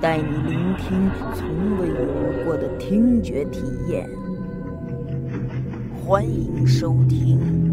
带你聆听从未有过的听觉体验。欢迎收听《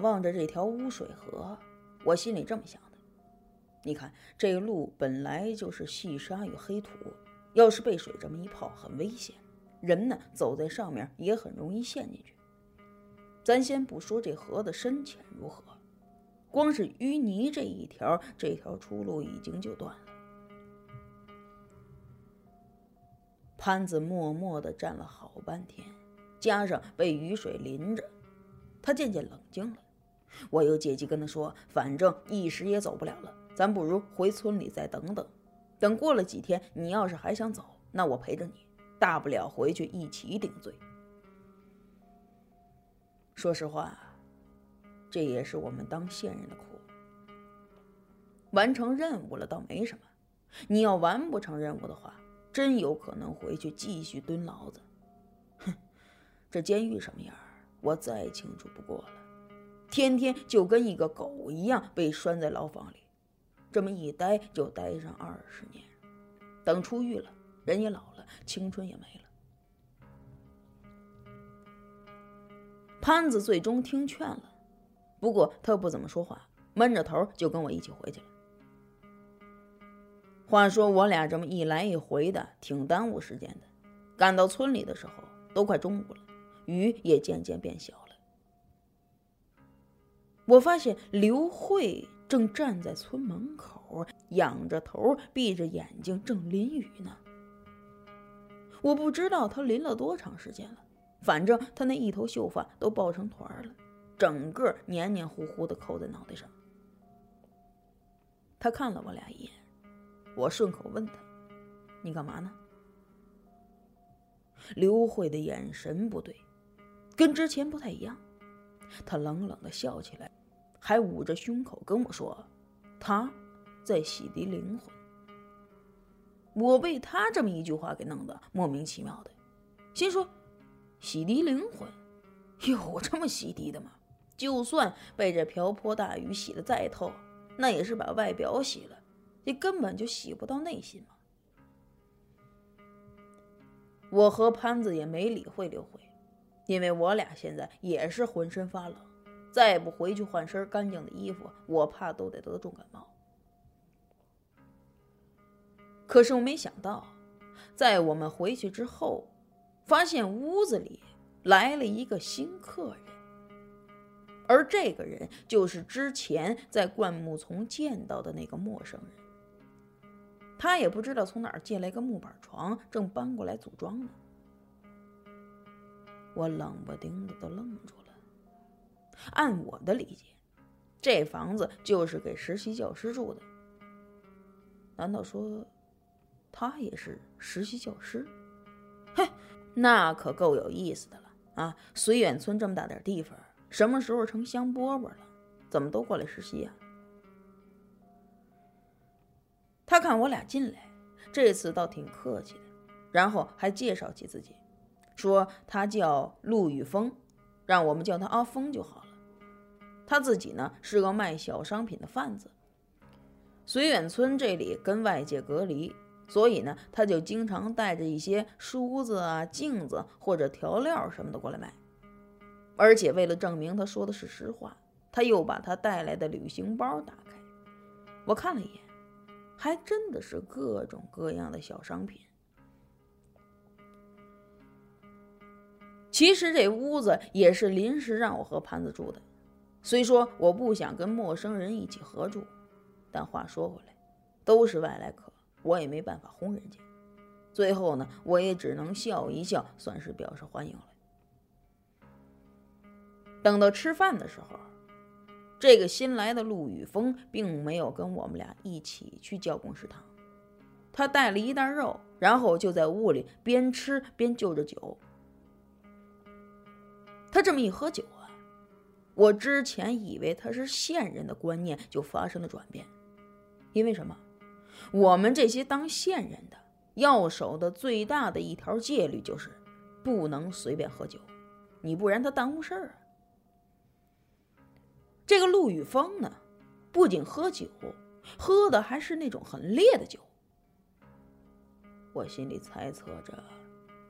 望着这条污水河。我心里这么想的，你看这路本来就是细沙与黑土，要是被水这么一泡，很危险。人呢走在上面也很容易陷进去。咱先不说这河的深浅如何，光是淤泥这一条，这条出路已经就断了。潘子默默地站了好半天，加上被雨水淋着，他渐渐冷静了。我又借机跟他说：“反正一时也走不了了，咱不如回村里再等等。等过了几天，你要是还想走，那我陪着你，大不了回去一起顶罪。”说实话，这也是我们当线人的苦。完成任务了倒没什么，你要完不成任务的话，真有可能回去继续蹲牢子。哼，这监狱什么样，我再清楚不过了。天天就跟一个狗一样被拴在牢房里，这么一待就待上二十年。等出狱了，人也老了，青春也没了。潘子最终听劝了，不过他不怎么说话，闷着头就跟我一起回去了。话说我俩这么一来一回的，挺耽误时间的。赶到村里的时候，都快中午了，雨也渐渐变小。我发现刘慧正站在村门口，仰着头，闭着眼睛，正淋雨呢。我不知道她淋了多长时间了，反正她那一头秀发都抱成团了，整个黏黏糊糊的扣在脑袋上。她看了我俩一眼，我顺口问她：“你干嘛呢？”刘慧的眼神不对，跟之前不太一样。她冷冷的笑起来，还捂着胸口跟我说：“他在洗涤灵魂。”我被他这么一句话给弄得莫名其妙的，心说：“洗涤灵魂，有这么洗涤的吗？就算被这瓢泼大雨洗得再透，那也是把外表洗了，你根本就洗不到内心嘛。”我和潘子也没理会刘慧。因为我俩现在也是浑身发冷，再不回去换身干净的衣服，我怕都得得重感冒。可是我没想到，在我们回去之后，发现屋子里来了一个新客人，而这个人就是之前在灌木丛见到的那个陌生人。他也不知道从哪儿借来个木板床，正搬过来组装呢。我冷不丁的都愣住了。按我的理解，这房子就是给实习教师住的。难道说他也是实习教师？嘿，那可够有意思的了啊！绥远村这么大点地方，什么时候成香饽饽了？怎么都过来实习呀？他看我俩进来，这次倒挺客气的，然后还介绍起自己。说他叫陆宇峰，让我们叫他阿峰就好了。他自己呢是个卖小商品的贩子。绥远村这里跟外界隔离，所以呢他就经常带着一些梳子啊、镜子或者调料什么的过来卖。而且为了证明他说的是实话，他又把他带来的旅行包打开，我看了一眼，还真的是各种各样的小商品。其实这屋子也是临时让我和潘子住的。虽说我不想跟陌生人一起合住，但话说回来，都是外来客，我也没办法轰人家。最后呢，我也只能笑一笑，算是表示欢迎了。等到吃饭的时候，这个新来的陆宇峰并没有跟我们俩一起去教工食堂，他带了一袋肉，然后就在屋里边吃边就着酒。他这么一喝酒啊，我之前以为他是县人的观念就发生了转变，因为什么？我们这些当县人的要守的最大的一条戒律就是不能随便喝酒，你不然他耽误事儿啊。这个陆宇峰呢，不仅喝酒，喝的还是那种很烈的酒。我心里猜测着，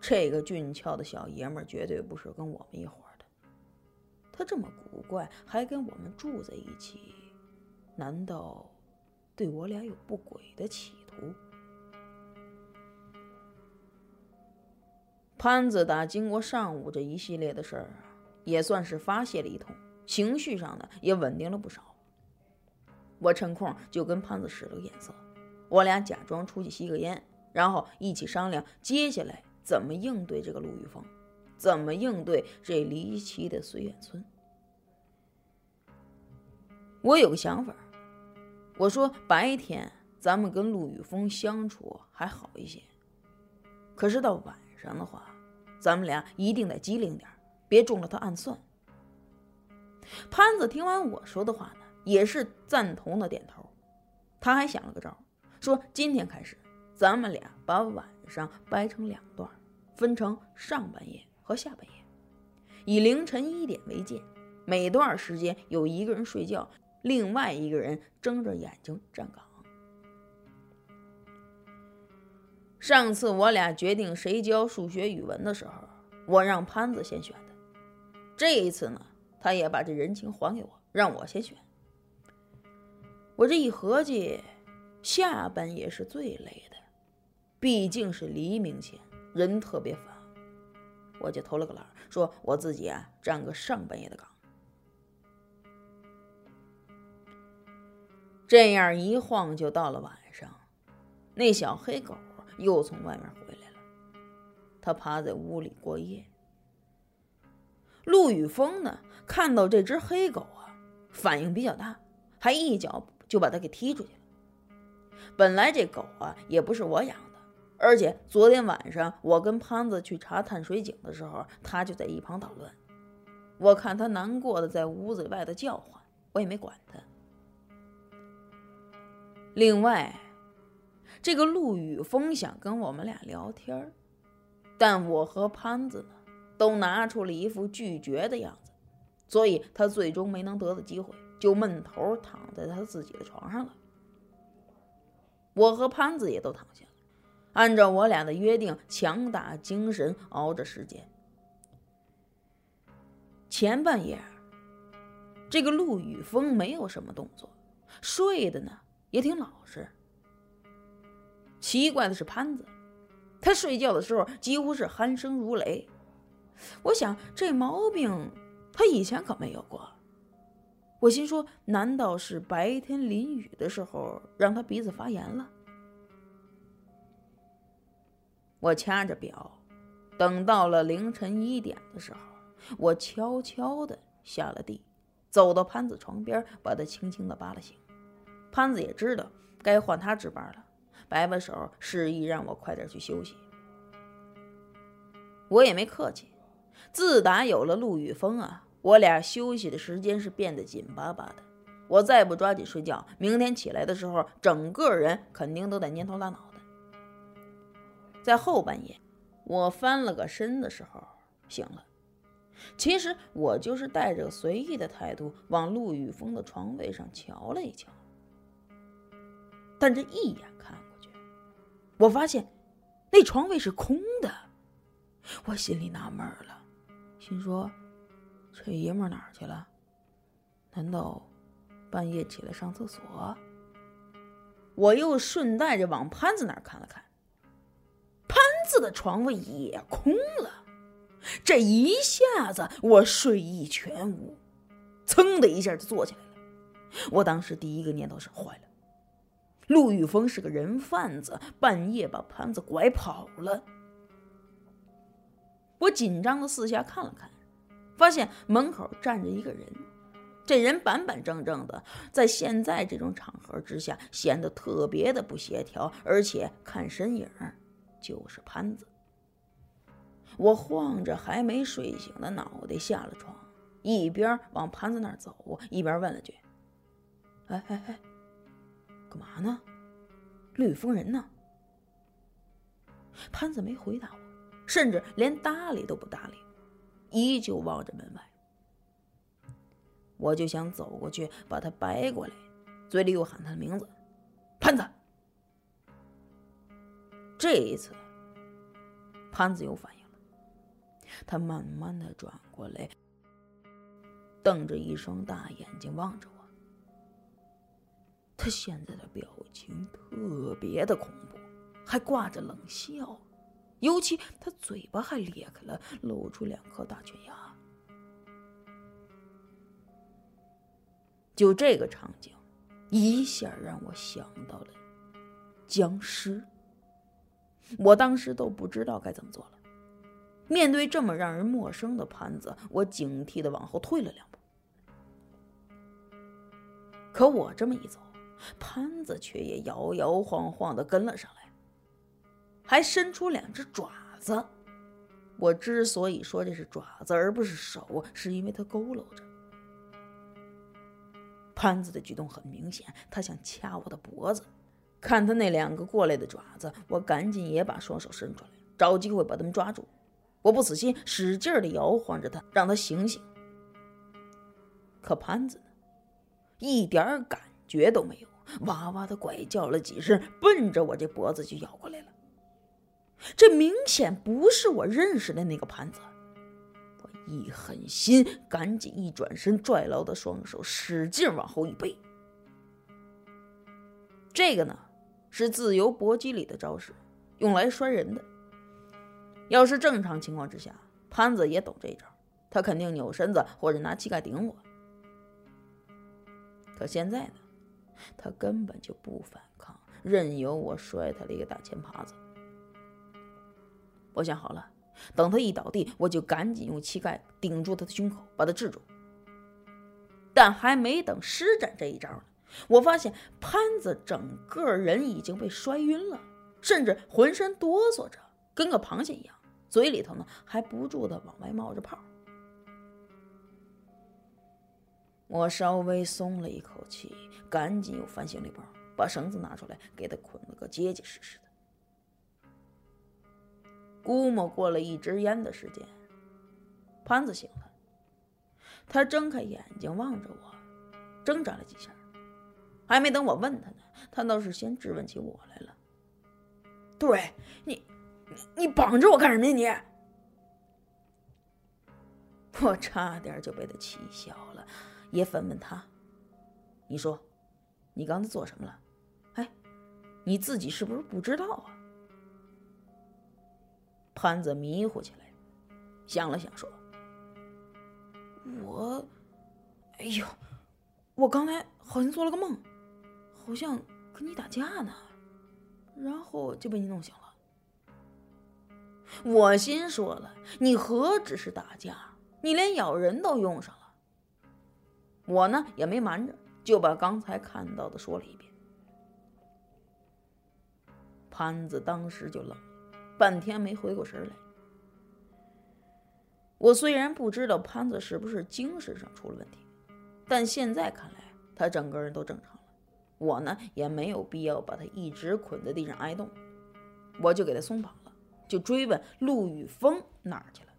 这个俊俏的小爷们绝对不是跟我们一伙。这么古怪，还跟我们住在一起，难道对我俩有不轨的企图？潘子打经过上午这一系列的事儿，也算是发泄了一通。情绪上呢也稳定了不少。我趁空就跟潘子使了个眼色，我俩假装出去吸个烟，然后一起商量接下来怎么应对这个陆玉峰，怎么应对这离奇的绥远村。我有个想法，我说白天咱们跟陆宇峰相处还好一些，可是到晚上的话，咱们俩一定得机灵点，别中了他暗算。潘子听完我说的话呢，也是赞同的点头。他还想了个招，说今天开始，咱们俩把晚上掰成两段，分成上半夜和下半夜，以凌晨一点为界，每段时间有一个人睡觉，另外一个人睁着眼睛站岗。上次我俩决定谁教数学、语文的时候，我让潘子先选的。这一次呢？他也把这人情还给我，让我先选。我这一合计，下半夜是最累的，毕竟是黎明前，人特别烦。我就偷了个懒，说我自己啊站个上半夜的岗。这样一晃就到了晚上，那小黑狗又从外面回来了，它趴在屋里过夜。陆宇峰呢？看到这只黑狗啊，反应比较大，还一脚就把它给踢出去了。本来这狗啊也不是我养的，而且昨天晚上我跟潘子去查探水井的时候，它就在一旁捣乱。我看它难过的在屋子外头叫唤，我也没管它。另外，这个陆宇峰想跟我们俩聊天，但我和潘子呢？都拿出了一副拒绝的样子，所以他最终没能得到机会，就闷头躺在他自己的床上了。我和潘子也都躺下了，按照我俩的约定，强打精神熬着时间。前半夜，这个陆宇峰没有什么动作，睡的呢也挺老实。奇怪的是潘子，他睡觉的时候几乎是鼾声如雷。我想这毛病他以前可没有过。我心说，难道是白天淋雨的时候让他鼻子发炎了？我掐着表，等到了凌晨一点的时候，我悄悄的下了地，走到潘子床边，把他轻轻的扒了醒。潘子也知道该换他值班了，摆摆手示意让我快点去休息。我也没客气。自打有了陆宇峰啊，我俩休息的时间是变得紧巴巴的。我再不抓紧睡觉，明天起来的时候，整个人肯定都得蔫头耷脑的。在后半夜，我翻了个身的时候醒了。其实我就是带着随意的态度往陆宇峰的床位上瞧了一瞧，但这一眼看过去，我发现那床位是空的。我心里纳闷了。心说：“这爷们哪儿去了？难道半夜起来上厕所？”我又顺带着往潘子那儿看了看，潘子的床位也空了。这一下子我睡意全无，噌的一下就坐起来了。我当时第一个念头是：坏了，陆玉峰是个人贩子，半夜把潘子拐跑了。我紧张的四下看了看，发现门口站着一个人。这人板板正正的，在现在这种场合之下显得特别的不协调，而且看身影就是潘子。我晃着还没睡醒的脑袋下了床，一边往潘子那儿走，一边问了句：“哎哎哎，干嘛呢？绿风人呢？”潘子没回答我，甚至连搭理都不搭理，依旧望着门外。我就想走过去把他掰过来，嘴里又喊他的名字：“潘子。”这一次，潘子有反应了，他慢慢的转过来，瞪着一双大眼睛望着我。他现在的表情特别的恐怖，还挂着冷笑，尤其他嘴巴还裂开了，露出两颗大犬牙。就这个场景，一下让我想到了僵尸。我当时都不知道该怎么做了。面对这么让人陌生的盘子，我警惕的往后退了两步。可我这么一走，潘子却也摇摇晃晃的跟了上来，还伸出两只爪子。我之所以说这是爪子而不是手，是因为它佝偻着。潘子的举动很明显，他想掐我的脖子。看他那两个过来的爪子，我赶紧也把双手伸出来，找机会把他们抓住。我不死心，使劲的摇晃着他，让他醒醒。可潘子呢，一点感觉都没有，哇哇的怪叫了几声，奔着我这脖子就咬过来了。这明显不是我认识的那个潘子。我一狠心，赶紧一转身，拽牢的双手，使劲往后一背。这个呢，是自由搏击里的招式，用来摔人的。要是正常情况之下，潘子也懂这招，他肯定扭身子或者拿膝盖顶我。可现在呢，他根本就不反抗，任由我摔他了一个大前耙子。我想好了。等他一倒地，我就赶紧用膝盖顶住他的胸口，把他制住。但还没等施展这一招呢，我发现潘子整个人已经被摔晕了，甚至浑身哆嗦着，跟个螃蟹一样，嘴里头呢还不住的往外冒着泡。我稍微松了一口气，赶紧又翻行李包，把绳子拿出来，给他捆了个结结实实的。估摸过了一支烟的时间，潘子醒了。他睁开眼睛望着我，挣扎了几下，还没等我问他呢，他倒是先质问起我来了：“对你，你绑着我干什么呀？你！” 我差点就被他气笑了，也反问他：“你说，你刚才做什么了？哎，你自己是不是不知道啊？”潘子迷糊起来，想了想说：“我，哎呦，我刚才好像做了个梦，好像跟你打架呢，然后就被你弄醒了。”我心说了：“你何止是打架，你连咬人都用上了。”我呢也没瞒着，就把刚才看到的说了一遍。潘子当时就愣。半天没回过神来。我虽然不知道潘子是不是精神上出了问题，但现在看来他整个人都正常了。我呢也没有必要把他一直捆在地上挨冻，我就给他松绑了，就追问陆宇峰哪儿去了。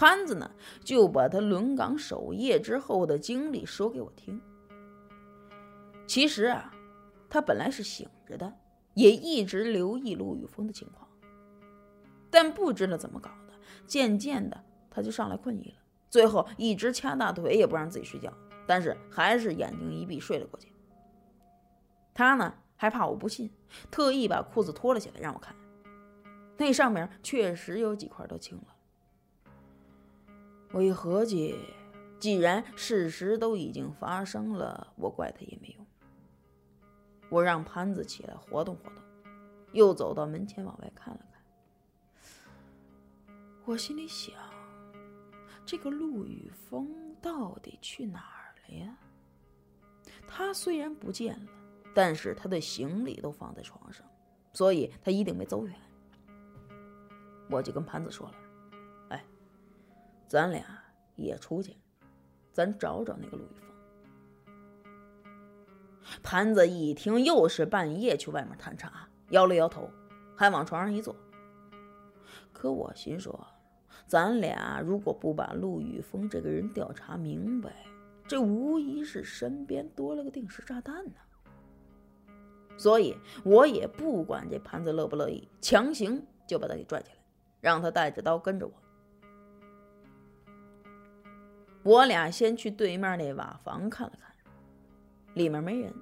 潘子呢就把他轮岗守夜之后的经历说给我听。其实啊，他本来是醒着的。也一直留意陆宇峰的情况，但不知道怎么搞的，渐渐的他就上来困意了，最后一直掐大腿也不让自己睡觉，但是还是眼睛一闭睡了过去。他呢还怕我不信，特意把裤子脱了下来让我看。那上面确实有几块都青了。我一合计，既然事实都已经发生了，我怪他也没用。我让潘子起来活动活动，又走到门前往外看了看。我心里想，这个陆宇峰到底去哪儿了呀？他虽然不见了，但是他的行李都放在床上，所以他一定没走远。我就跟潘子说了：“，咱俩也出去，咱找找那个陆宇峰。”潘子一听又是半夜去外面探查，摇了摇头，还往床上一坐。可我心说，咱俩如果不把陆宇峰这个人调查明白，这无疑是身边多了个定时炸弹呢。所以我也不管这潘子乐不乐意，强行就把他给拽起来，让他带着刀跟着我。我俩先去对面那瓦房看了看。里面没人，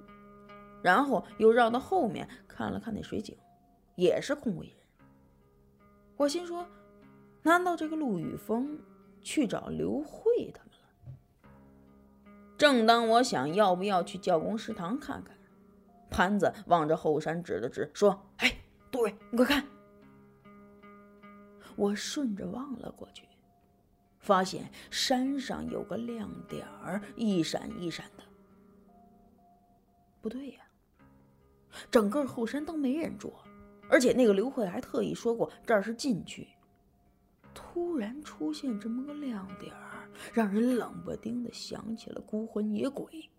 然后又绕到后面看了看那水井，也是空无一人。我心说，难道这个陆宇峰去找刘慧他们了？正当我想要不要去教工食堂看看，潘子望着后山指了指，说：“哎，杜伟，你快看！”我顺着望了过去，发现山上有个亮点儿，一闪一闪的。不对呀，整个后山都没人住，而且那个刘慧还特意说过这儿是禁区。突然出现这么个亮点儿，让人冷不丁的想起了孤魂野鬼。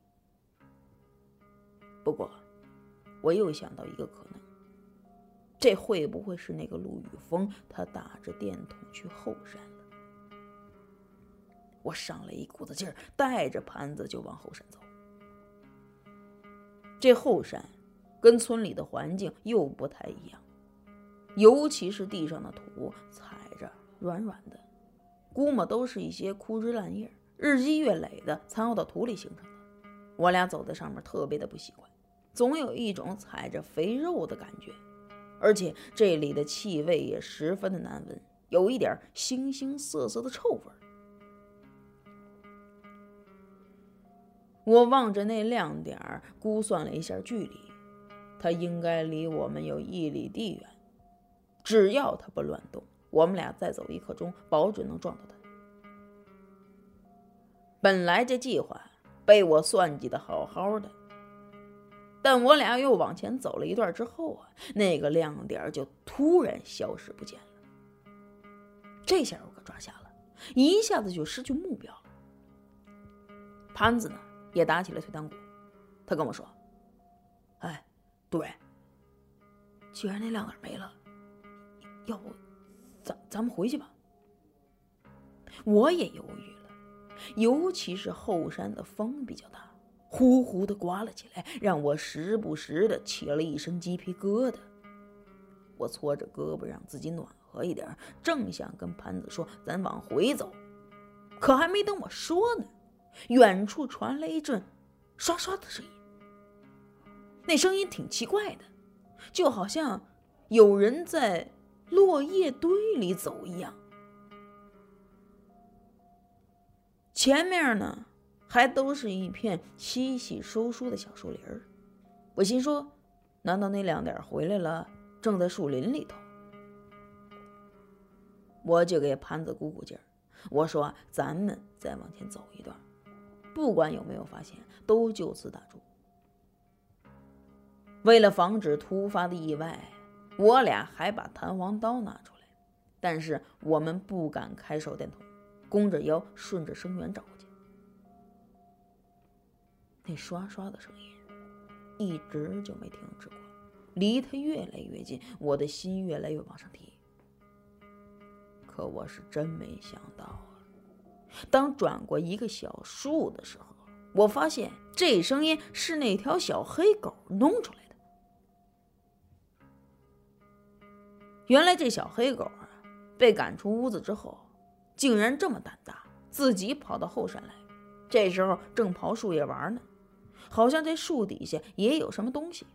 不过，我又想到一个可能，这会不会是那个陆宇峰他打着电筒去后山？我上了一股子劲儿，带着盘子就往后山走。这后山跟村里的环境又不太一样，尤其是地上的土踩着软软的，估摸都是一些枯枝烂叶，日积月累的残留到土里形成的。我俩走在上面特别的不习惯，总有一种踩着肥肉的感觉，而且这里的气味也十分的难闻，有一点腥腥涩涩的臭味儿。我望着那亮点儿，估算了一下距离，它应该离我们有一里地远。只要它不乱动，我们俩再走一刻钟，保准能撞到它。本来这计划被我算计的好好的，但我俩又往前走了一段之后啊，那个亮点就突然消失不见了。这下我可抓瞎了，一下子就失去目标了。潘子呢？也打起了退堂鼓，他跟我说：“哎，杜伟，既然那亮点没了，要不咱咱们回去吧。”我也犹豫了，尤其是后山的风比较大，呼呼的刮了起来，让我时不时的起了一身鸡皮疙瘩。我搓着胳膊让自己暖和一点，正想跟潘子说咱往回走，可还没等我说呢。远处传来一阵刷刷的声音，那声音挺奇怪的，就好像有人在落叶堆里走一样。前面呢，还都是一片稀稀疏疏的小树林儿。我心说，难道那亮点回来了，正在树林里头？我就给潘子鼓鼓劲儿，我说：“咱们再往前走一段。”不管有没有发现，都就此打住。为了防止突发的意外，我俩还把弹簧刀拿出来，但是我们不敢开手电筒，弓着腰顺着声源找去。那刷刷的声音一直就没停止过，离他越来越近，我的心越来越往上提。可我是真没想到。当转过一个小树的时候，我发现这声音是那条小黑狗弄出来的。原来这小黑狗啊，被赶出屋子之后，竟然这么胆大，自己跑到后山来。这时候正刨树叶玩呢，好像这树底下也有什么东西。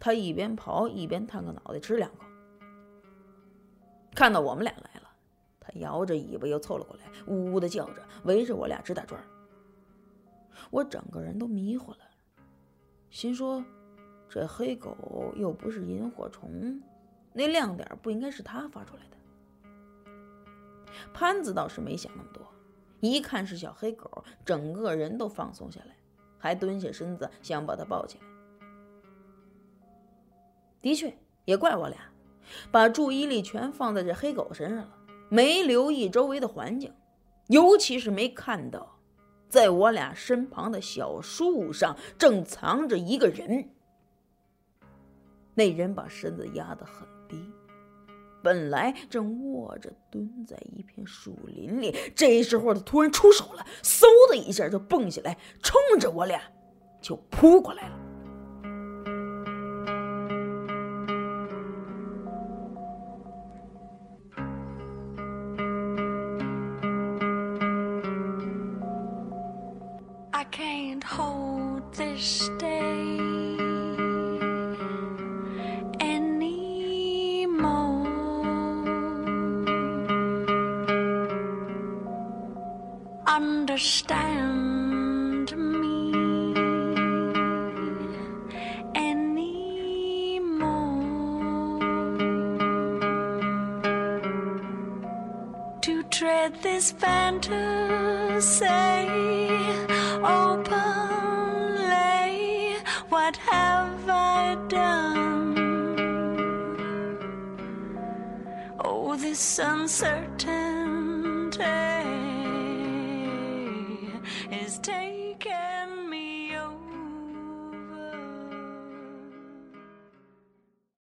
他一边刨一边探个脑袋，吃两口。看到我们俩来了，他摇着尾巴又凑了过来，呜呜的叫着，围着我俩直打转。我整个人都迷糊了，心说：这黑狗又不是萤火虫，那亮点不应该是它发出来的。潘子倒是没想那么多，一看是小黑狗，整个人都放松下来，还蹲下身子想把它抱起来。的确，也怪我俩，把注意力全放在这黑狗身上了，没留意周围的环境，尤其是没看到，在我俩身旁的小树上正藏着一个人。那人把身子压得很低。本来正卧着蹲在一片树林里，这时候他突然出手了，嗖的一下就蹦起来，冲着我俩就扑过来了。Understand me anymore. To tread this fantasy